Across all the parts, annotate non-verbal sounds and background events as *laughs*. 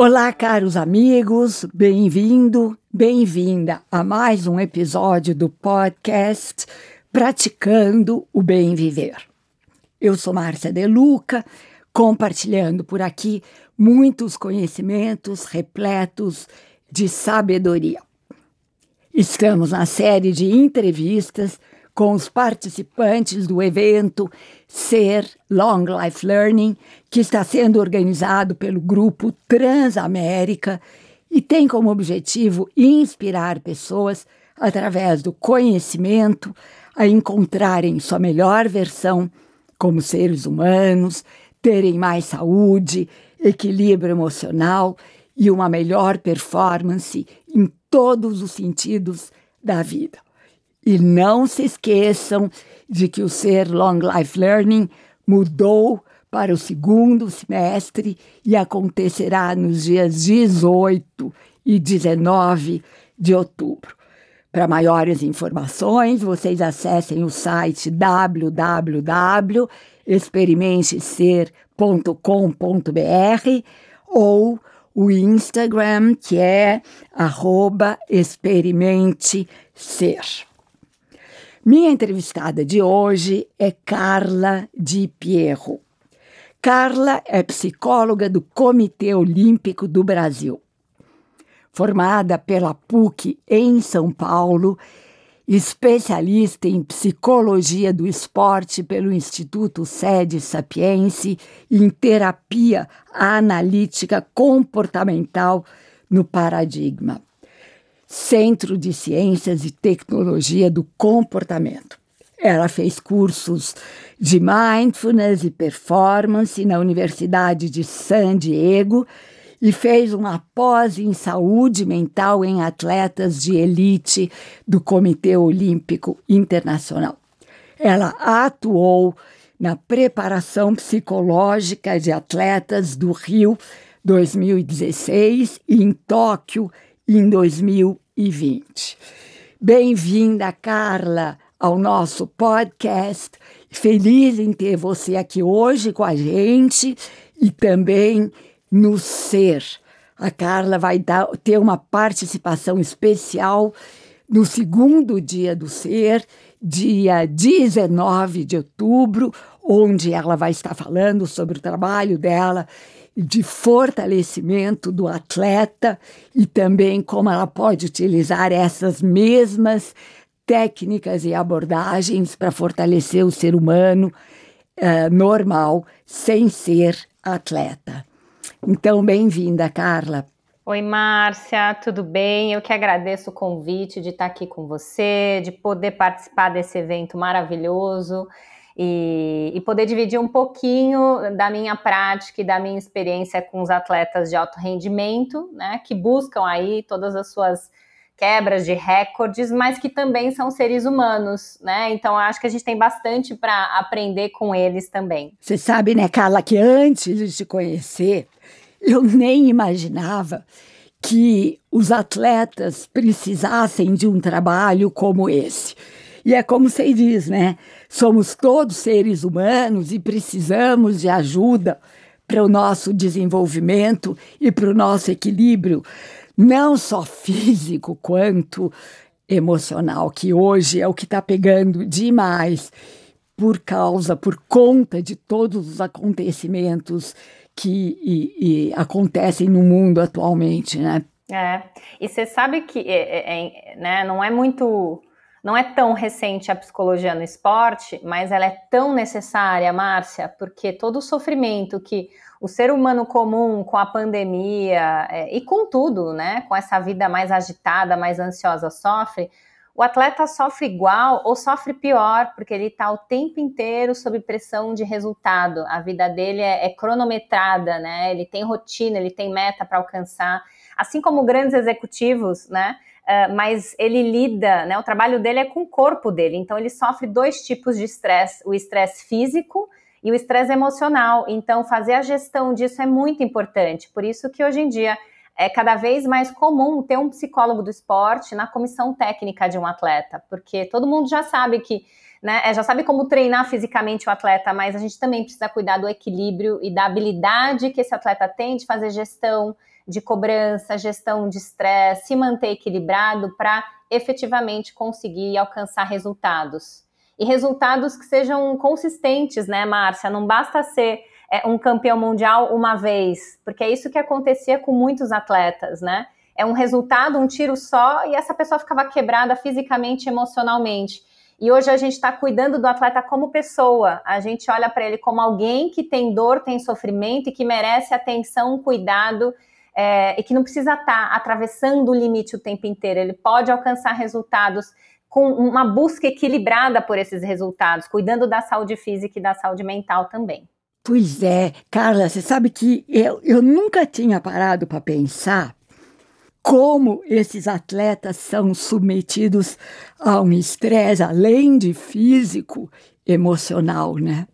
Olá, caros amigos, bem-vindo, bem-vinda a mais um episódio do podcast Praticando o Bem Viver. Eu sou Márcia De Luca, compartilhando por aqui muitos conhecimentos repletos de sabedoria. Estamos na série de entrevistas com os participantes do evento Ser Long Life Learning, que está sendo organizado pelo grupo Transamérica e tem como objetivo inspirar pessoas através do conhecimento a encontrarem sua melhor versão como seres humanos, terem mais saúde, equilíbrio emocional e uma melhor performance em todos os sentidos da vida. E não se esqueçam de que o Ser Long Life Learning mudou para o segundo semestre e acontecerá nos dias 18 e 19 de outubro. Para maiores informações, vocês acessem o site www.experimentecer.com.br ou o Instagram, que é arroba experimentecer. Minha entrevistada de hoje é Carla Di Pierro. Carla é psicóloga do Comitê Olímpico do Brasil. Formada pela PUC em São Paulo, especialista em psicologia do esporte pelo Instituto Sede Sapiense e em terapia analítica comportamental no Paradigma. Centro de Ciências e Tecnologia do Comportamento. Ela fez cursos de mindfulness e performance na Universidade de San Diego e fez uma pós em saúde mental em atletas de elite do Comitê Olímpico Internacional. Ela atuou na preparação psicológica de atletas do Rio 2016 e em Tóquio em 2020. Bem-vinda, Carla, ao nosso podcast. Feliz em ter você aqui hoje com a gente e também no Ser. A Carla vai dar, ter uma participação especial no segundo dia do Ser, dia 19 de outubro, onde ela vai estar falando sobre o trabalho dela de fortalecimento do atleta e também como ela pode utilizar essas mesmas técnicas e abordagens para fortalecer o ser humano uh, normal sem ser atleta. Então, bem-vinda, Carla. Oi, Márcia, tudo bem? Eu que agradeço o convite de estar aqui com você, de poder participar desse evento maravilhoso e, e, poder dividir um pouquinho da minha prática e da minha experiência com os atletas de alto rendimento, né, que buscam aí todas as suas quebras de recordes, mas que também são seres humanos, né? Então acho que a gente tem bastante para aprender com eles também. Você sabe, né, Carla, que antes de te conhecer, eu nem imaginava que os atletas precisassem de um trabalho como esse. E é como você diz, né? Somos todos seres humanos e precisamos de ajuda para o nosso desenvolvimento e para o nosso equilíbrio, não só físico quanto emocional, que hoje é o que está pegando demais por causa, por conta de todos os acontecimentos que e, e acontecem no mundo atualmente, né? É, e você sabe que é, é, é né, não é muito não é tão recente a psicologia no esporte, mas ela é tão necessária, Márcia, porque todo o sofrimento que o ser humano comum com a pandemia é, e com tudo, né, com essa vida mais agitada, mais ansiosa sofre, o atleta sofre igual ou sofre pior, porque ele está o tempo inteiro sob pressão de resultado. A vida dele é, é cronometrada, né? Ele tem rotina, ele tem meta para alcançar. Assim como grandes executivos, né? Uh, mas ele lida, né? O trabalho dele é com o corpo dele, então ele sofre dois tipos de estresse: o estresse físico e o estresse emocional. Então, fazer a gestão disso é muito importante. Por isso que hoje em dia é cada vez mais comum ter um psicólogo do esporte na comissão técnica de um atleta, porque todo mundo já sabe que, né, é, já sabe como treinar fisicamente o atleta, mas a gente também precisa cuidar do equilíbrio e da habilidade que esse atleta tem de fazer gestão, de cobrança, gestão de estresse, se manter equilibrado para efetivamente conseguir alcançar resultados. E resultados que sejam consistentes, né, Márcia? Não basta ser é, um campeão mundial uma vez, porque é isso que acontecia com muitos atletas, né? É um resultado, um tiro só, e essa pessoa ficava quebrada fisicamente e emocionalmente. E hoje a gente está cuidando do atleta como pessoa. A gente olha para ele como alguém que tem dor, tem sofrimento e que merece atenção, cuidado é, e que não precisa estar tá atravessando o limite o tempo inteiro. Ele pode alcançar resultados com uma busca equilibrada por esses resultados, cuidando da saúde física e da saúde mental também. Pois é, Carla, você sabe que eu, eu nunca tinha parado para pensar como esses atletas são submetidos a um estresse, além de físico, emocional, né?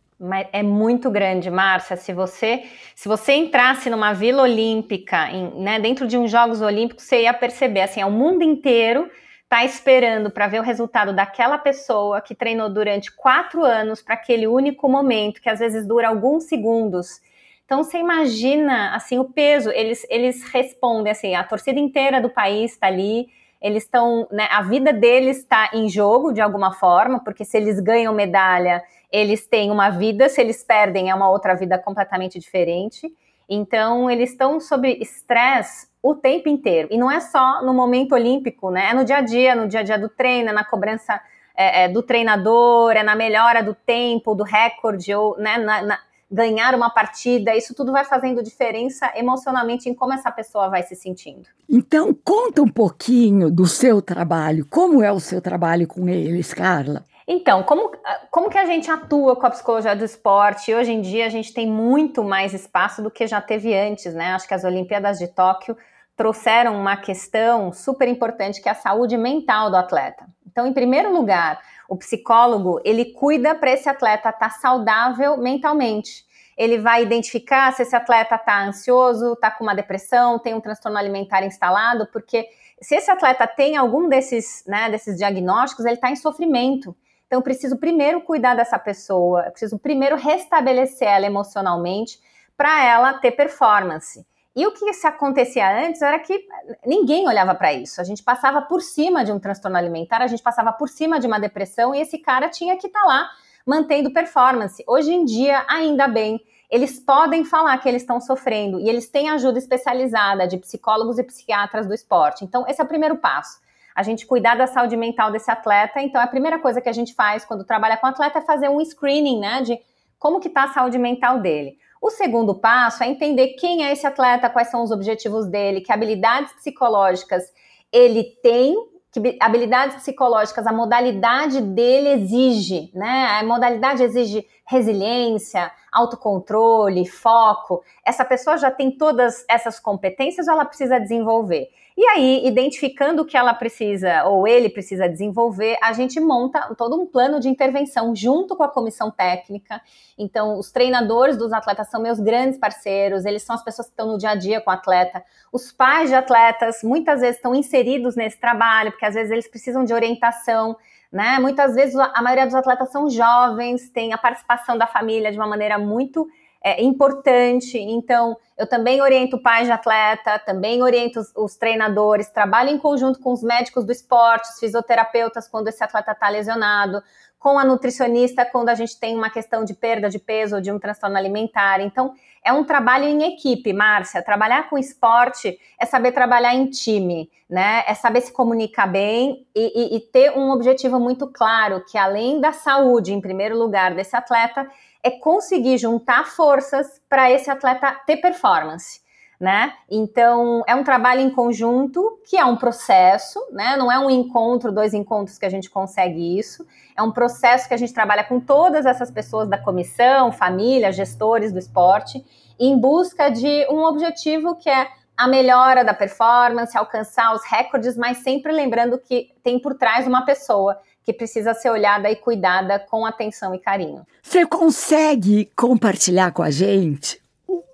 É muito grande, Márcia. Se você se você entrasse numa Vila Olímpica, em, né, dentro de uns Jogos Olímpicos, você ia perceber assim, é o mundo inteiro está esperando para ver o resultado daquela pessoa que treinou durante quatro anos para aquele único momento, que às vezes dura alguns segundos. Então você imagina assim o peso, eles, eles respondem assim, a torcida inteira do país está ali, eles estão, né, a vida deles está em jogo de alguma forma, porque se eles ganham medalha, eles têm uma vida, se eles perdem é uma outra vida completamente diferente. Então eles estão sob estresse o tempo inteiro. E não é só no momento olímpico, né? É no dia a dia, no dia a dia do treino, é na cobrança é, é, do treinador, é na melhora do tempo, do recorde, ou né, na, na ganhar uma partida, isso tudo vai fazendo diferença emocionalmente em como essa pessoa vai se sentindo. Então, conta um pouquinho do seu trabalho. Como é o seu trabalho com eles, Carla? Então, como, como que a gente atua com a psicologia do esporte? Hoje em dia a gente tem muito mais espaço do que já teve antes, né? Acho que as Olimpíadas de Tóquio trouxeram uma questão super importante que é a saúde mental do atleta. Então, em primeiro lugar, o psicólogo, ele cuida para esse atleta estar tá saudável mentalmente. Ele vai identificar se esse atleta está ansioso, está com uma depressão, tem um transtorno alimentar instalado, porque se esse atleta tem algum desses, né, desses diagnósticos, ele está em sofrimento. Então, eu preciso primeiro cuidar dessa pessoa, preciso primeiro restabelecer ela emocionalmente para ela ter performance. E o que se acontecia antes era que ninguém olhava para isso. A gente passava por cima de um transtorno alimentar, a gente passava por cima de uma depressão e esse cara tinha que estar tá lá mantendo performance. Hoje em dia, ainda bem, eles podem falar que eles estão sofrendo e eles têm ajuda especializada de psicólogos e psiquiatras do esporte. Então, esse é o primeiro passo. A gente cuidar da saúde mental desse atleta. Então, a primeira coisa que a gente faz quando trabalha com atleta é fazer um screening, né, de como que está a saúde mental dele. O segundo passo é entender quem é esse atleta, quais são os objetivos dele, que habilidades psicológicas ele tem, que habilidades psicológicas a modalidade dele exige, né? A modalidade exige resiliência, autocontrole, foco. Essa pessoa já tem todas essas competências ou ela precisa desenvolver? E aí, identificando o que ela precisa ou ele precisa desenvolver, a gente monta todo um plano de intervenção junto com a comissão técnica. Então, os treinadores dos atletas são meus grandes parceiros, eles são as pessoas que estão no dia a dia com o atleta. Os pais de atletas muitas vezes estão inseridos nesse trabalho, porque às vezes eles precisam de orientação. Né? Muitas vezes a maioria dos atletas são jovens, tem a participação da família de uma maneira muito é, importante. Então, eu também oriento pais de atleta, também oriento os, os, treinadores, trabalho em conjunto com os médicos do esporte, os fisioterapeutas quando esse atleta está lesionado, com a nutricionista quando a gente tem uma questão de perda de peso ou de um transtorno alimentar. Então, é um trabalho em equipe, Márcia. Trabalhar com esporte é saber trabalhar em time, né? É saber se comunicar bem e, e, e ter um objetivo muito claro, que além da saúde, em primeiro lugar, desse atleta, é conseguir juntar forças para esse atleta ter performance. Né? Então, é um trabalho em conjunto, que é um processo, né? Não é um encontro, dois encontros que a gente consegue isso. É um processo que a gente trabalha com todas essas pessoas da comissão, família, gestores do esporte, em busca de um objetivo que é a melhora da performance, alcançar os recordes, mas sempre lembrando que tem por trás uma pessoa que precisa ser olhada e cuidada com atenção e carinho. Você consegue compartilhar com a gente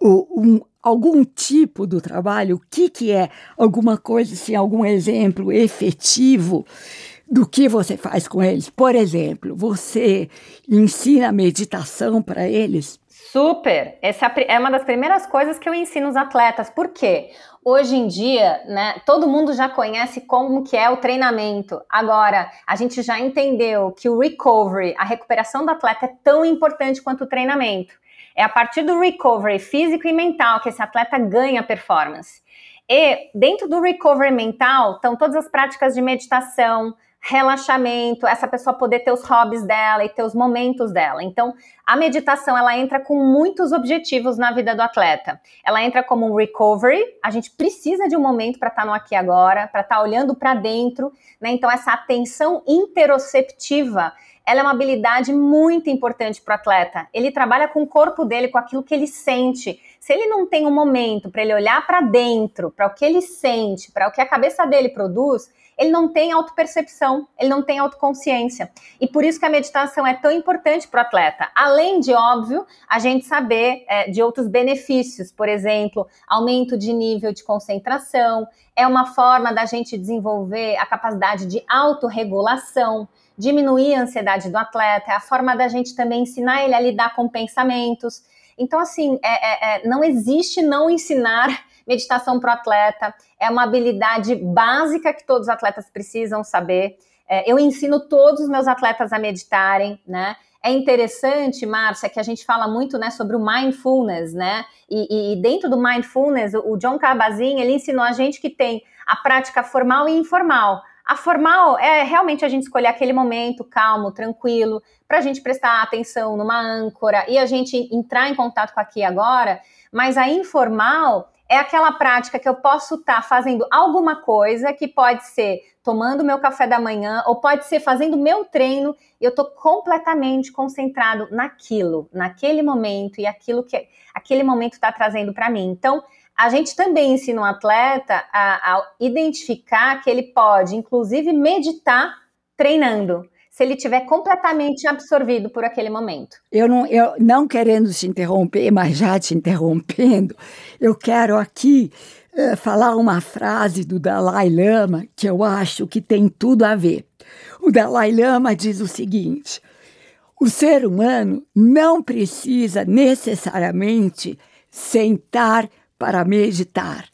um, algum tipo do trabalho? O que, que é alguma coisa, assim, algum exemplo efetivo do que você faz com eles? Por exemplo, você ensina meditação para eles? Super! Essa é uma das primeiras coisas que eu ensino os atletas. Por quê? Hoje em dia, né, todo mundo já conhece como que é o treinamento. Agora, a gente já entendeu que o recovery, a recuperação do atleta é tão importante quanto o treinamento. É a partir do recovery físico e mental que esse atleta ganha performance. E dentro do recovery mental estão todas as práticas de meditação, relaxamento, essa pessoa poder ter os hobbies dela e ter os momentos dela. Então, a meditação ela entra com muitos objetivos na vida do atleta. Ela entra como um recovery, a gente precisa de um momento para estar tá no aqui agora, para estar tá olhando para dentro, né? Então essa atenção interoceptiva, ela é uma habilidade muito importante para o atleta. Ele trabalha com o corpo dele, com aquilo que ele sente. Se ele não tem um momento para ele olhar para dentro, para o que ele sente, para o que a cabeça dele produz, ele não tem autopercepção, ele não tem autoconsciência. E por isso que a meditação é tão importante para o atleta. Além de, óbvio, a gente saber é, de outros benefícios, por exemplo, aumento de nível de concentração, é uma forma da gente desenvolver a capacidade de autorregulação, diminuir a ansiedade do atleta, é a forma da gente também ensinar ele a lidar com pensamentos. Então, assim, é, é, é não existe não ensinar meditação para o atleta, é uma habilidade básica que todos os atletas precisam saber. É, eu ensino todos os meus atletas a meditarem, né? É interessante, Márcia, que a gente fala muito né, sobre o mindfulness, né? E, e dentro do mindfulness, o John Kabat-Zinn, ele ensinou a gente que tem a prática formal e informal. A formal é realmente a gente escolher aquele momento calmo, tranquilo, para a gente prestar atenção numa âncora e a gente entrar em contato com aqui agora. Mas a informal é aquela prática que eu posso estar tá fazendo alguma coisa que pode ser tomando meu café da manhã ou pode ser fazendo meu treino e eu estou completamente concentrado naquilo, naquele momento e aquilo que aquele momento está trazendo para mim. Então, a gente também ensina um atleta a, a identificar que ele pode, inclusive, meditar treinando se ele tiver completamente absorvido por aquele momento. Eu não, eu não querendo te interromper, mas já te interrompendo, eu quero aqui uh, falar uma frase do Dalai Lama que eu acho que tem tudo a ver. O Dalai Lama diz o seguinte: o ser humano não precisa necessariamente sentar para meditar.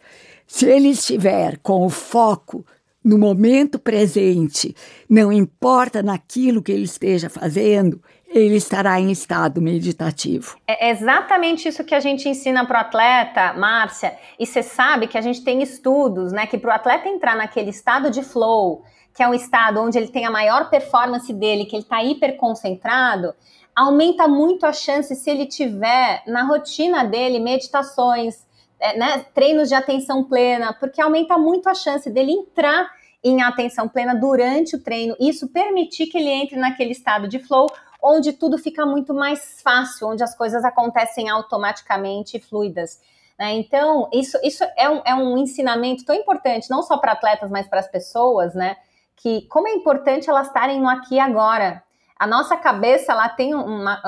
Se ele estiver com o foco no momento presente, não importa naquilo que ele esteja fazendo, ele estará em estado meditativo. É exatamente isso que a gente ensina para o atleta, Márcia. E você sabe que a gente tem estudos, né, que para o atleta entrar naquele estado de flow, que é um estado onde ele tem a maior performance dele, que ele está hiper concentrado, aumenta muito a chance se ele tiver na rotina dele meditações, né, treinos de atenção plena, porque aumenta muito a chance dele entrar em atenção plena durante o treino, isso permitir que ele entre naquele estado de flow, onde tudo fica muito mais fácil, onde as coisas acontecem automaticamente fluidas. Né? Então, isso, isso é, um, é um ensinamento tão importante, não só para atletas, mas para as pessoas, né? Que como é importante elas estarem no aqui e agora, a nossa cabeça ela tem uma,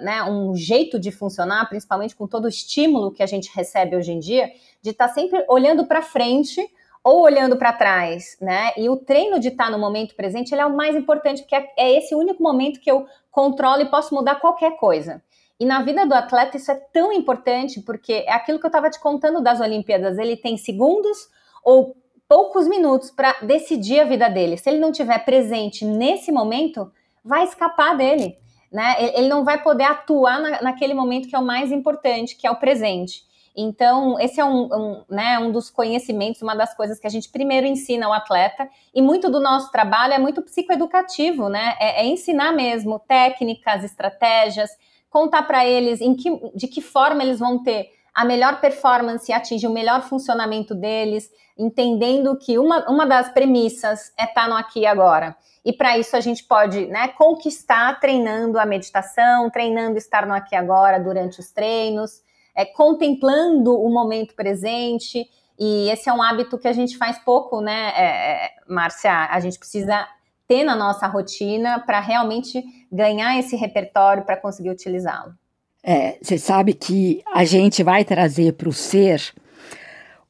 né, um jeito de funcionar, principalmente com todo o estímulo que a gente recebe hoje em dia, de estar tá sempre olhando para frente ou olhando para trás, né? E o treino de estar tá no momento presente é o mais importante, porque é, é esse único momento que eu controlo e posso mudar qualquer coisa. E na vida do atleta isso é tão importante, porque é aquilo que eu estava te contando das Olimpíadas, ele tem segundos ou poucos minutos para decidir a vida dele. Se ele não tiver presente nesse momento, vai escapar dele, né? Ele não vai poder atuar na, naquele momento que é o mais importante, que é o presente. Então, esse é um, um, né, um dos conhecimentos, uma das coisas que a gente primeiro ensina ao atleta, e muito do nosso trabalho é muito psicoeducativo, né? É, é ensinar mesmo técnicas, estratégias, contar para eles em que, de que forma eles vão ter a melhor performance e atingir o melhor funcionamento deles, entendendo que uma, uma das premissas é estar tá no aqui e agora. E para isso a gente pode né, conquistar treinando a meditação, treinando estar no aqui e agora durante os treinos, é, contemplando o momento presente. E esse é um hábito que a gente faz pouco, né, é, é Márcia? A gente precisa ter na nossa rotina para realmente ganhar esse repertório para conseguir utilizá-lo. É, você sabe que a gente vai trazer para o ser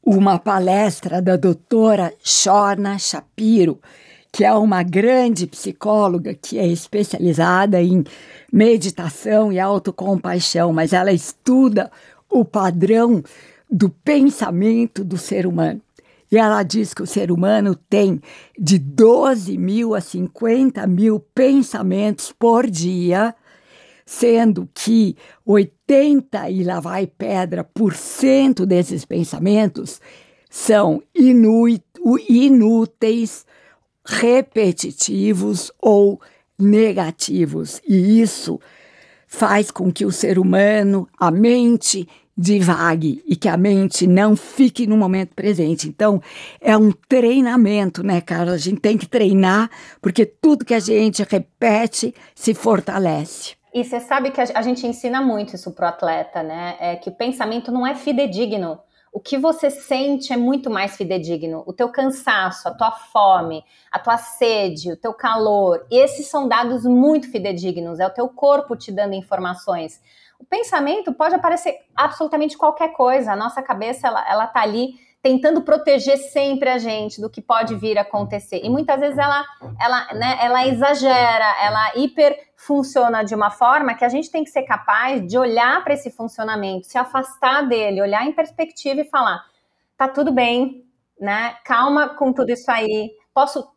uma palestra da doutora Shorna Shapiro, que é uma grande psicóloga que é especializada em meditação e autocompaixão, mas ela estuda o padrão do pensamento do ser humano. E ela diz que o ser humano tem de 12 mil a 50 mil pensamentos por dia, sendo que 80 e lá vai pedra por cento desses pensamentos são inúteis, repetitivos ou negativos. E isso faz com que o ser humano, a mente, divague e que a mente não fique no momento presente. Então, é um treinamento, né, Carla? A gente tem que treinar, porque tudo que a gente repete se fortalece. E você sabe que a gente ensina muito isso pro atleta, né? É que o pensamento não é fidedigno. O que você sente é muito mais fidedigno. O teu cansaço, a tua fome, a tua sede, o teu calor. Esses são dados muito fidedignos. É o teu corpo te dando informações. O pensamento pode aparecer absolutamente qualquer coisa. A nossa cabeça, ela, ela tá ali tentando proteger sempre a gente do que pode vir a acontecer. E muitas vezes ela, ela, né, ela exagera, ela hiper funciona de uma forma que a gente tem que ser capaz de olhar para esse funcionamento, se afastar dele, olhar em perspectiva e falar: tá tudo bem, né? Calma com tudo isso aí. Posso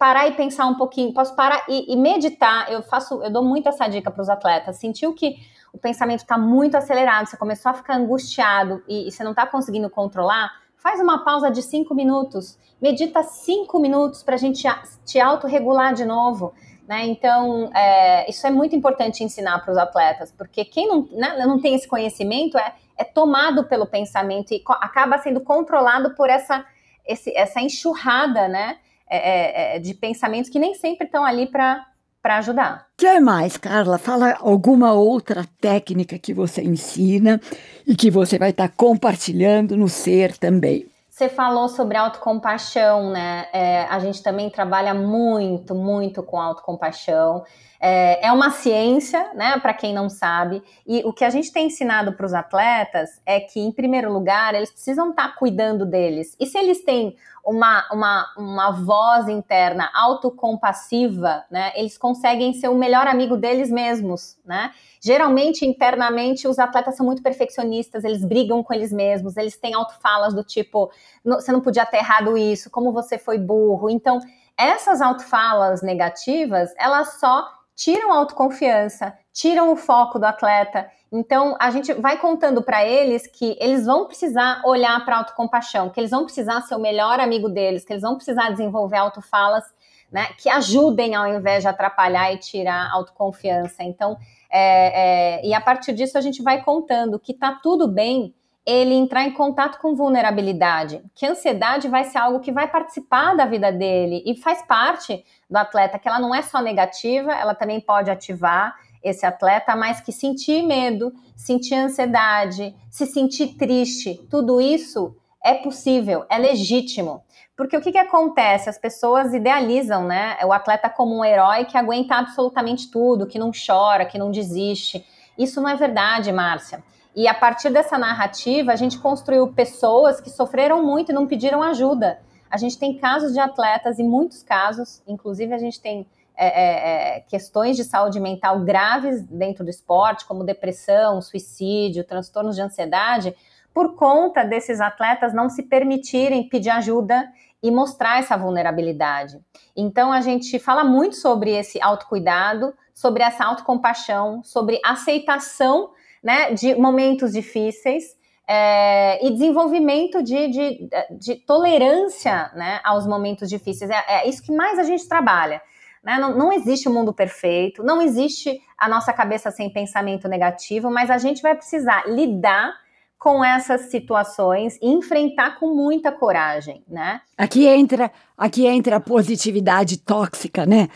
parar e pensar um pouquinho, posso parar e, e meditar. Eu faço, eu dou muito essa dica para os atletas. Sentiu que o pensamento está muito acelerado, você começou a ficar angustiado e, e você não está conseguindo controlar, faz uma pausa de cinco minutos, medita cinco minutos para a gente te autorregular de novo. Né? Então, é, isso é muito importante ensinar para os atletas, porque quem não, né, não tem esse conhecimento é, é tomado pelo pensamento e acaba sendo controlado por essa, esse, essa enxurrada né, é, é, é de pensamentos que nem sempre estão ali para para ajudar. que mais, Carla? Fala alguma outra técnica que você ensina e que você vai estar tá compartilhando no ser também. Você falou sobre autocompaixão, né? É, a gente também trabalha muito, muito com autocompaixão. É, é uma ciência, né? Para quem não sabe. E o que a gente tem ensinado para os atletas é que, em primeiro lugar, eles precisam estar tá cuidando deles. E se eles têm uma, uma, uma voz interna autocompassiva, né, eles conseguem ser o melhor amigo deles mesmos, né? Geralmente, internamente, os atletas são muito perfeccionistas, eles brigam com eles mesmos, eles têm autofalas do tipo, você não podia ter errado isso, como você foi burro. Então, essas autofalas negativas, elas só tiram a autoconfiança, tiram o foco do atleta. Então, a gente vai contando para eles que eles vão precisar olhar para a autocompaixão, que eles vão precisar ser o melhor amigo deles, que eles vão precisar desenvolver autofalas né, que ajudem ao invés de atrapalhar e tirar a autoconfiança. Então, é, é, e a partir disso a gente vai contando que tá tudo bem ele entrar em contato com vulnerabilidade, que a ansiedade vai ser algo que vai participar da vida dele e faz parte do atleta, que ela não é só negativa, ela também pode ativar esse atleta, mas que sentir medo, sentir ansiedade, se sentir triste, tudo isso é possível, é legítimo. Porque o que, que acontece? As pessoas idealizam né, o atleta como um herói que aguenta absolutamente tudo, que não chora, que não desiste. Isso não é verdade, Márcia. E a partir dessa narrativa, a gente construiu pessoas que sofreram muito e não pediram ajuda. A gente tem casos de atletas, e muitos casos, inclusive a gente tem é, é, é, questões de saúde mental graves dentro do esporte, como depressão, suicídio, transtornos de ansiedade, por conta desses atletas não se permitirem pedir ajuda e mostrar essa vulnerabilidade. Então a gente fala muito sobre esse autocuidado, sobre essa autocompaixão, sobre aceitação né, de momentos difíceis é, e desenvolvimento de, de, de, tolerância né, aos momentos difíceis. É, é, isso que mais a gente trabalha. Né? Não, não existe o um mundo perfeito, não existe a nossa cabeça sem pensamento negativo, mas a gente vai precisar lidar com essas situações e enfrentar com muita coragem, né? Aqui entra, aqui entra a positividade tóxica, né?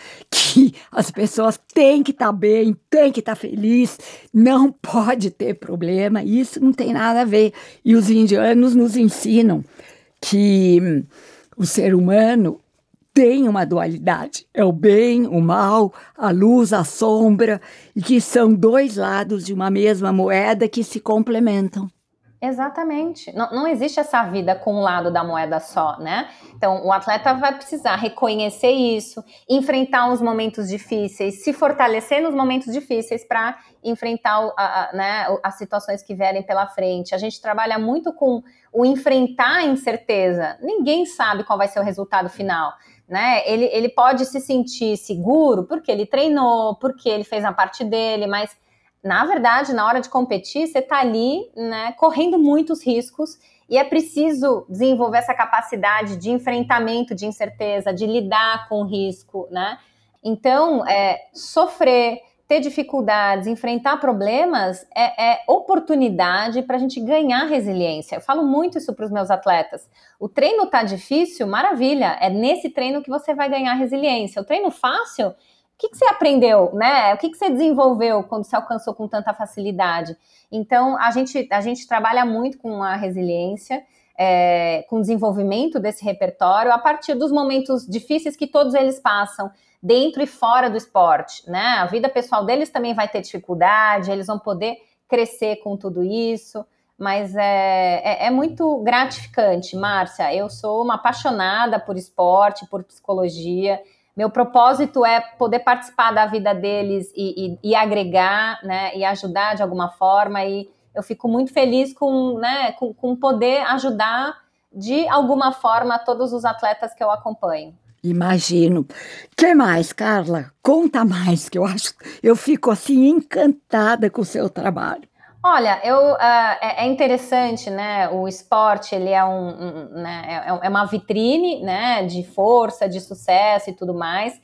Que as pessoas têm que estar tá bem, têm que estar tá feliz, não pode ter problema, isso não tem nada a ver. E os indianos nos ensinam que hum, o ser humano tem uma dualidade, é o bem, o mal, a luz, a sombra, e que são dois lados de uma mesma moeda que se complementam. Exatamente. Não, não, existe essa vida com um lado da moeda só, né? Então, o atleta vai precisar reconhecer isso, enfrentar os momentos difíceis, se fortalecer nos momentos difíceis para enfrentar a, a, né, as situações que vierem pela frente. A gente trabalha muito com o enfrentar a incerteza. Ninguém sabe qual vai ser o resultado final. Né? Ele, ele pode se sentir seguro porque ele treinou, porque ele fez a parte dele, mas na verdade, na hora de competir, você está ali, né, correndo muitos riscos e é preciso desenvolver essa capacidade de enfrentamento de incerteza, de lidar com o risco, né? Então, é, sofrer, ter dificuldades, enfrentar problemas é, é oportunidade para a gente ganhar resiliência. Eu falo muito isso para os meus atletas. O treino tá difícil, maravilha. É nesse treino que você vai ganhar resiliência. O treino fácil que, que você aprendeu, né? O que, que você desenvolveu quando você alcançou com tanta facilidade? Então, a gente, a gente trabalha muito com a resiliência, é, com o desenvolvimento desse repertório a partir dos momentos difíceis que todos eles passam, dentro e fora do esporte, né? A vida pessoal deles também vai ter dificuldade, eles vão poder crescer com tudo isso mas é, é, é, muito gratificante, Márcia. Eu sou uma apaixonada por esporte, por psicologia. Meu propósito é poder participar da vida deles e, e, e, agregar, né, e ajudar de alguma forma. E eu fico muito feliz com, né, com, com poder ajudar de alguma forma todos os atletas que eu acompanho. Imagino. que mais, Carla? Conta mais, que eu acho, eu fico assim encantada com o seu trabalho. Olha, eu, uh, é, é, interessante, né? O esporte ele é, um, um né, é, é uma vitrine, né? De força, de sucesso e tudo mais.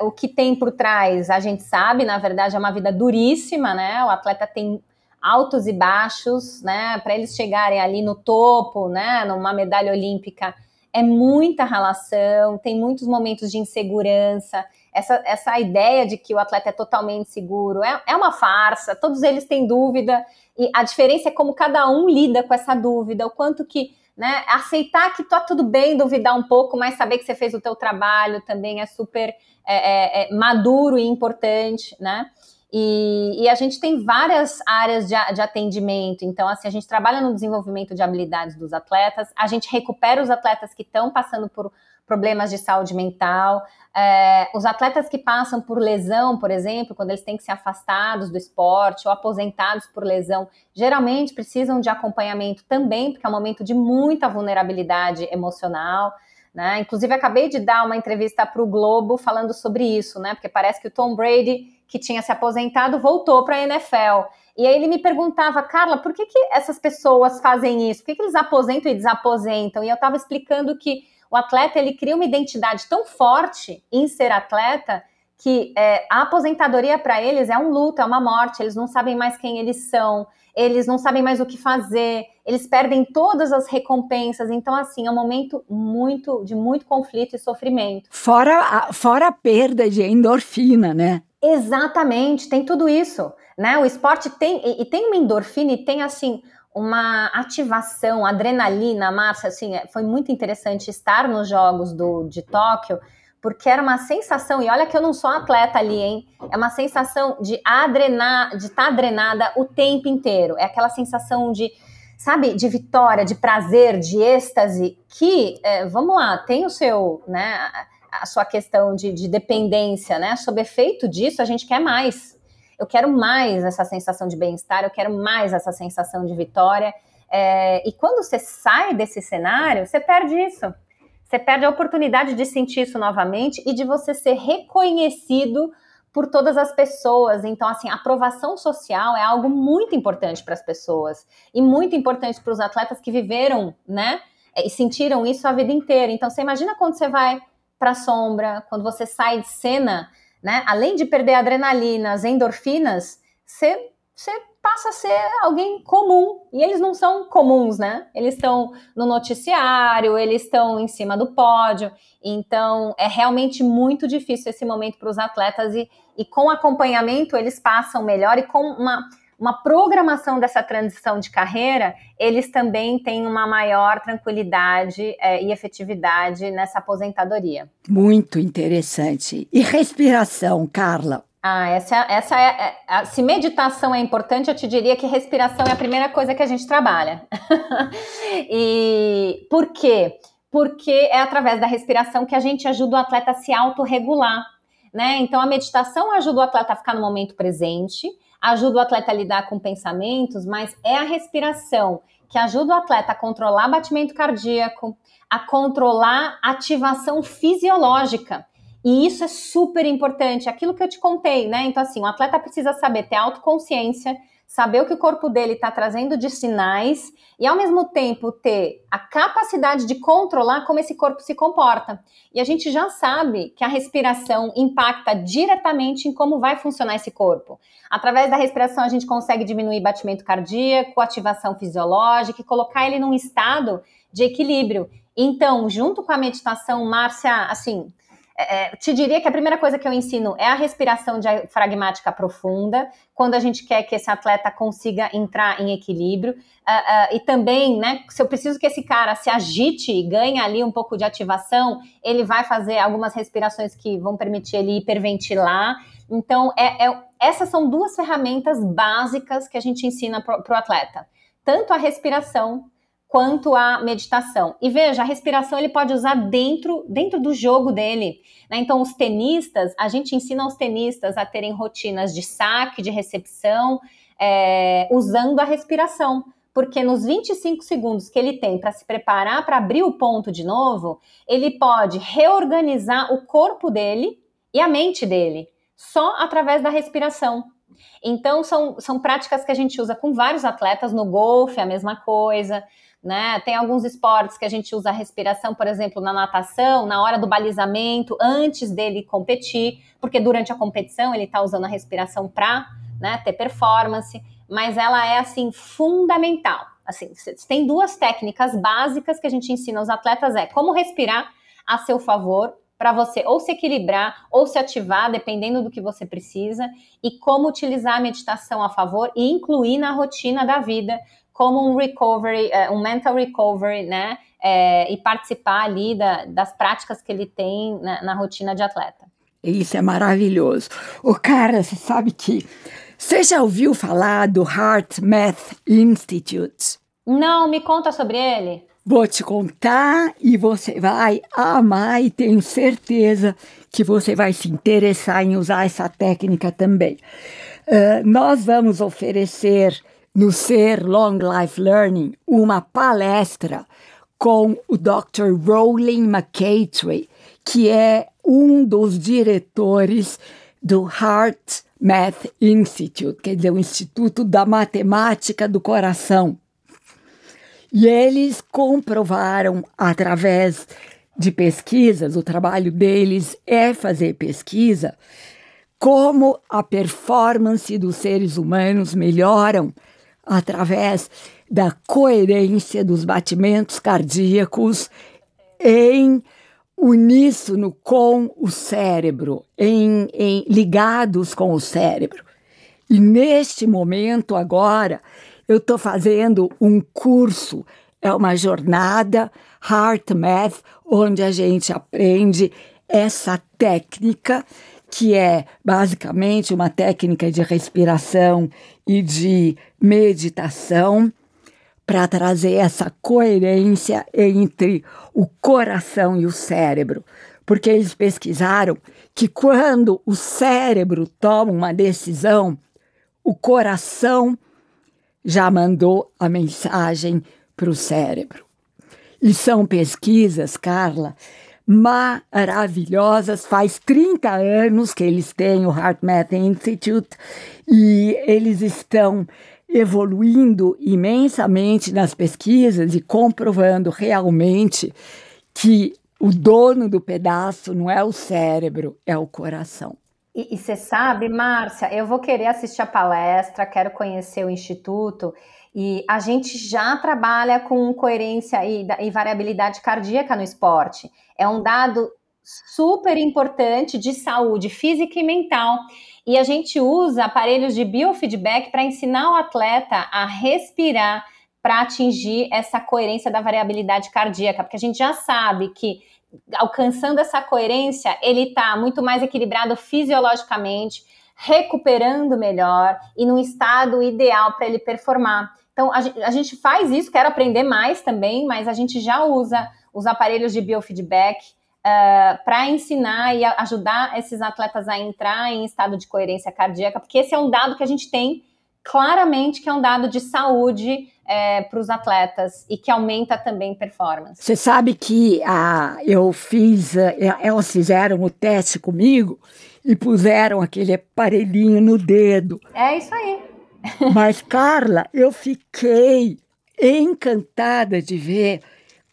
Uh, o que tem por trás, a gente sabe, na verdade, é uma vida duríssima, né? O atleta tem altos e baixos, né? Para eles chegarem ali no topo, né? Numa medalha olímpica, é muita relação, tem muitos momentos de insegurança. Essa, essa ideia de que o atleta é totalmente seguro é, é uma farsa, todos eles têm dúvida, e a diferença é como cada um lida com essa dúvida, o quanto que né, aceitar que tá tudo bem duvidar um pouco, mas saber que você fez o teu trabalho também é super é, é, é maduro e importante, né? E, e, a gente tem várias áreas de, de, atendimento. Então, assim, a gente trabalha no desenvolvimento de habilidades dos atletas, a gente recupera os atletas que estão passando por problemas de saúde mental, é, os atletas que passam por lesão, por exemplo, quando eles têm que ser afastados do esporte ou aposentados por lesão, geralmente precisam de acompanhamento também, porque é um momento de muita vulnerabilidade emocional. Né? Inclusive, acabei de dar uma entrevista para o Globo falando sobre isso, né? Porque parece que o Tom Brady, que tinha se aposentado, voltou para a NFL. E aí ele me perguntava, Carla, por que, que essas pessoas fazem isso? Por que, que eles aposentam e desaposentam? E eu estava explicando que o atleta ele cria uma identidade tão forte em ser atleta que é, a aposentadoria para eles é um luto, é uma morte, eles não sabem mais quem eles são, eles não sabem mais o que fazer, eles perdem todas as recompensas. Então, assim, é um momento muito de muito conflito e sofrimento. Fora a, fora a perda de endorfina, né? Exatamente, tem tudo isso. Né? O esporte tem, e, e tem uma endorfina e tem assim uma ativação, adrenalina, Márcia, assim, é, foi muito interessante estar nos Jogos do, de Tóquio, porque era uma sensação, e olha que eu não sou atleta ali, hein? É uma sensação de adrenar, de estar tá adrenada o tempo inteiro. É aquela sensação de, sabe, de vitória, de prazer, de êxtase, que, é, vamos lá, tem o seu, né, a sua questão de, de dependência, né? Sob efeito disso, a gente quer mais eu quero mais essa sensação de bem-estar, eu quero mais essa sensação de vitória. É, e quando você sai desse cenário, você perde isso. Você perde a oportunidade de sentir isso novamente e de você ser reconhecido por todas as pessoas. Então, assim, a aprovação social é algo muito importante para as pessoas e muito importante para os atletas que viveram, né? E sentiram isso a vida inteira. Então, você imagina quando você vai para a sombra, quando você sai de cena né? Além de perder adrenalina, as endorfinas, você, você passa a ser alguém comum. E eles não são comuns, né? Eles estão no noticiário, eles estão em cima do pódio. Então, é realmente muito difícil esse momento para os atletas. E, e com acompanhamento, eles passam melhor e com uma uma programação dessa transição de carreira, eles também têm uma maior tranquilidade é, e efetividade nessa aposentadoria. Muito interessante. E respiração, Carla? Ah, essa, essa é, é, Se meditação é importante, eu te diria que respiração é a primeira coisa que a gente trabalha. *laughs* e por quê? Porque é através da respiração que a gente ajuda o atleta a se autorregular. Né? Então, a meditação ajuda o atleta a ficar no momento presente, ajuda o atleta a lidar com pensamentos, mas é a respiração que ajuda o atleta a controlar batimento cardíaco, a controlar ativação fisiológica. E isso é super importante, aquilo que eu te contei, né? Então, assim, o atleta precisa saber ter autoconsciência, saber o que o corpo dele está trazendo de sinais e, ao mesmo tempo, ter a capacidade de controlar como esse corpo se comporta. E a gente já sabe que a respiração impacta diretamente em como vai funcionar esse corpo. Através da respiração, a gente consegue diminuir batimento cardíaco, ativação fisiológica e colocar ele num estado de equilíbrio. Então, junto com a meditação, Márcia, assim, é, é, te diria que a primeira coisa que eu ensino é a respiração diafragmática profunda, quando a gente quer que esse atleta consiga entrar em equilíbrio. Uh, uh, e também, né, se eu preciso que esse cara se agite e ganhe ali um pouco de ativação, ele vai fazer algumas respirações que vão permitir ele hiperventilar. Então, é, é essas são duas ferramentas básicas que a gente ensina para o atleta. Tanto a respiração quanto à meditação. E veja, a respiração ele pode usar dentro, dentro do jogo dele. Né? Então, os tenistas, a gente ensina os tenistas a terem rotinas de saque, de recepção, é, usando a respiração. Porque nos 25 segundos que ele tem para se preparar para abrir o ponto de novo, ele pode reorganizar o corpo dele e a mente dele, só através da respiração. Então, são, são práticas que a gente usa com vários atletas, no golfe, a mesma coisa né? Tem alguns esportes que a gente usa a respiração, por exemplo, na natação, na hora do balizamento, antes dele competir, porque durante a competição ele está usando a respiração para né, ter performance, mas ela é assim fundamental. Assim, tem duas técnicas básicas que a gente ensina aos atletas é como respirar a seu favor para você ou se equilibrar ou se ativar, dependendo do que você precisa, e como utilizar a meditação a favor e incluir na rotina da vida, como um recovery, é, um mental recovery, né? É, e participar ali da, das práticas que ele tem na, na, rotina de atleta. Isso é maravilhoso. O cara, você sabe que você já ouviu falar do Heart Math Institute? Não, me conta sobre ele. Vou te contar e você vai amar e tenho certeza que você vai se interessar em usar essa técnica também. Uh, nós vamos oferecer no Ser Long Life Learning uma palestra com o Dr. Rowling McCatry, que é um dos diretores do Heart Math Institute, quer dizer, o Instituto da Matemática do Coração. E eles comprovaram através de pesquisas, o trabalho deles é fazer pesquisa, como a performance dos seres humanos melhoram através da coerência dos batimentos cardíacos em uníssono com o cérebro, em, em ligados com o cérebro. E neste momento agora eu estou fazendo um curso, é uma jornada Heart Math, onde a gente aprende essa técnica que é basicamente uma técnica de respiração e de meditação para trazer essa coerência entre o coração e o cérebro. Porque eles pesquisaram que quando o cérebro toma uma decisão, o coração já mandou a mensagem para o cérebro. E são pesquisas, Carla, maravilhosas. Faz 30 anos que eles têm o Heart Math Institute e eles estão evoluindo imensamente nas pesquisas e comprovando realmente que o dono do pedaço não é o cérebro, é o coração. E você sabe, Márcia, eu vou querer assistir a palestra, quero conhecer o Instituto. E a gente já trabalha com coerência e, e variabilidade cardíaca no esporte. É um dado super importante de saúde física e mental. E a gente usa aparelhos de biofeedback para ensinar o atleta a respirar para atingir essa coerência da variabilidade cardíaca, porque a gente já sabe que alcançando essa coerência, ele está muito mais equilibrado fisiologicamente, recuperando melhor e no estado ideal para ele performar. Então, a gente, a gente faz isso, quero aprender mais também, mas a gente já usa os aparelhos de biofeedback uh, para ensinar e ajudar esses atletas a entrar em estado de coerência cardíaca, porque esse é um dado que a gente tem claramente que é um dado de saúde é, para os atletas e que aumenta também performance. Você sabe que ah, eu fiz, eh, elas fizeram o teste comigo e puseram aquele aparelhinho no dedo. É isso aí. Mas, Carla, eu fiquei encantada de ver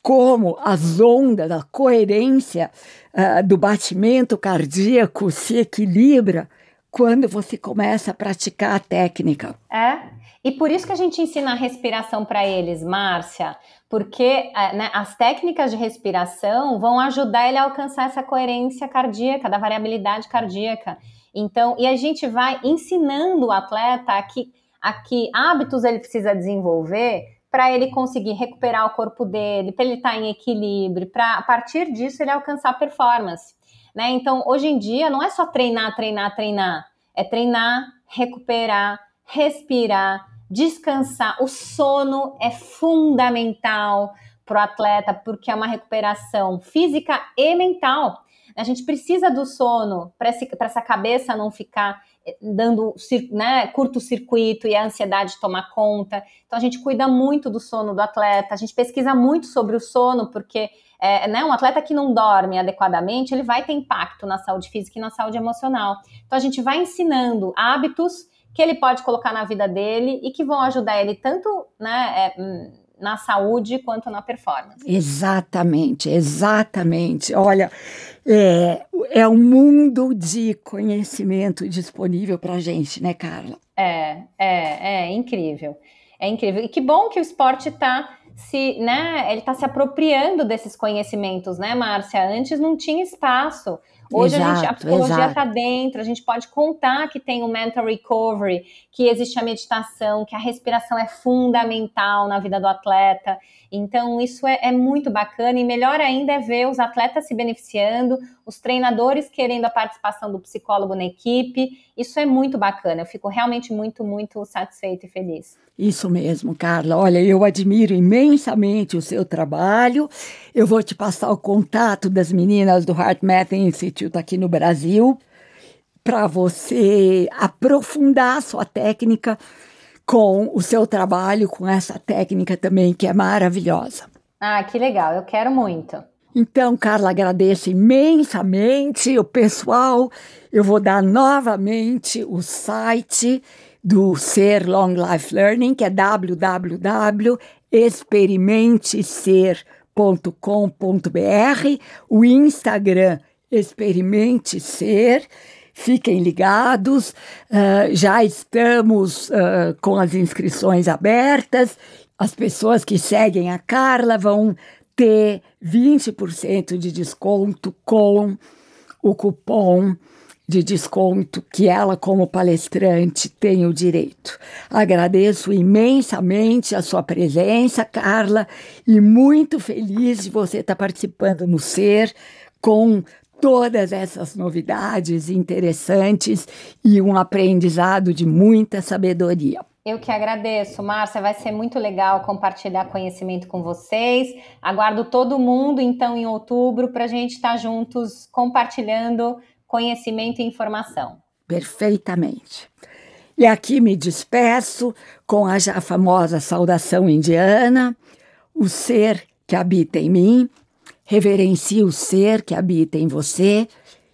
como as ondas, a coerência uh, do batimento cardíaco se equilibra quando você começa a praticar a técnica. É. E por isso que a gente ensina a respiração para eles, Márcia, porque é, né, as técnicas de respiração vão ajudar ele a alcançar essa coerência cardíaca, da variabilidade cardíaca. Então, e a gente vai ensinando o atleta a que, a que hábitos ele precisa desenvolver para ele conseguir recuperar o corpo dele, para ele estar tá em equilíbrio, para a partir disso ele alcançar performance. Né? Então, hoje em dia, não é só treinar, treinar, treinar. É treinar, recuperar, respirar, descansar. O sono é fundamental para o atleta, porque é uma recuperação física e mental. A gente precisa do sono para essa cabeça não ficar eh, dando né, curto-circuito e a ansiedade tomar conta. Então a gente cuida muito do sono do atleta, a gente pesquisa muito sobre o sono, porque é, né, um atleta que não dorme adequadamente, ele vai ter impacto na saúde física e na saúde emocional. Então a gente vai ensinando hábitos que ele pode colocar na vida dele e que vão ajudar ele tanto né, é, na saúde quanto na performance. Exatamente, exatamente. Olha, é, é um mundo de conhecimento disponível para a gente, né, Carla? É, é, é incrível. É incrível. E que bom que o esporte está se, né, ele está se apropriando desses conhecimentos, né, Márcia? Antes não tinha espaço. Hoje exato, a, gente, a psicologia está dentro, a gente pode contar que tem o mental recovery, que existe a meditação, que a respiração é fundamental na vida do atleta. Então, isso é, é, muito bacana e melhor ainda é ver os atletas se beneficiando, os treinadores querendo a participação do psicólogo na equipe. Isso é muito bacana. Eu fico realmente muito, muito satisfeita e feliz. Isso mesmo, Carla. Olha, eu admiro imensamente o seu trabalho. Eu vou te passar o contato das meninas do Heart Math Institute aqui no Brasil para você aprofundar a sua técnica com o seu trabalho, com essa técnica também que é maravilhosa. Ah, que legal, eu quero muito. Então, Carla, agradeço imensamente o pessoal. Eu vou dar novamente o site do Ser Long Life Learning, que é www.experimentecer.com.br, o Instagram Experimente Ser Fiquem ligados, uh, já estamos uh, com as inscrições abertas. As pessoas que seguem a Carla vão ter 20% de desconto com o cupom de desconto que ela, como palestrante, tem o direito. Agradeço imensamente a sua presença, Carla, e muito feliz de você estar participando no Ser com todas essas novidades interessantes e um aprendizado de muita sabedoria. Eu que agradeço, Márcia. Vai ser muito legal compartilhar conhecimento com vocês. Aguardo todo mundo, então, em outubro, para a gente estar tá juntos compartilhando conhecimento e informação. Perfeitamente. E aqui me despeço com a já famosa saudação indiana: o ser que habita em mim reverencie o ser que habita em você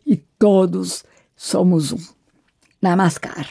e todos somos um. Namaskar.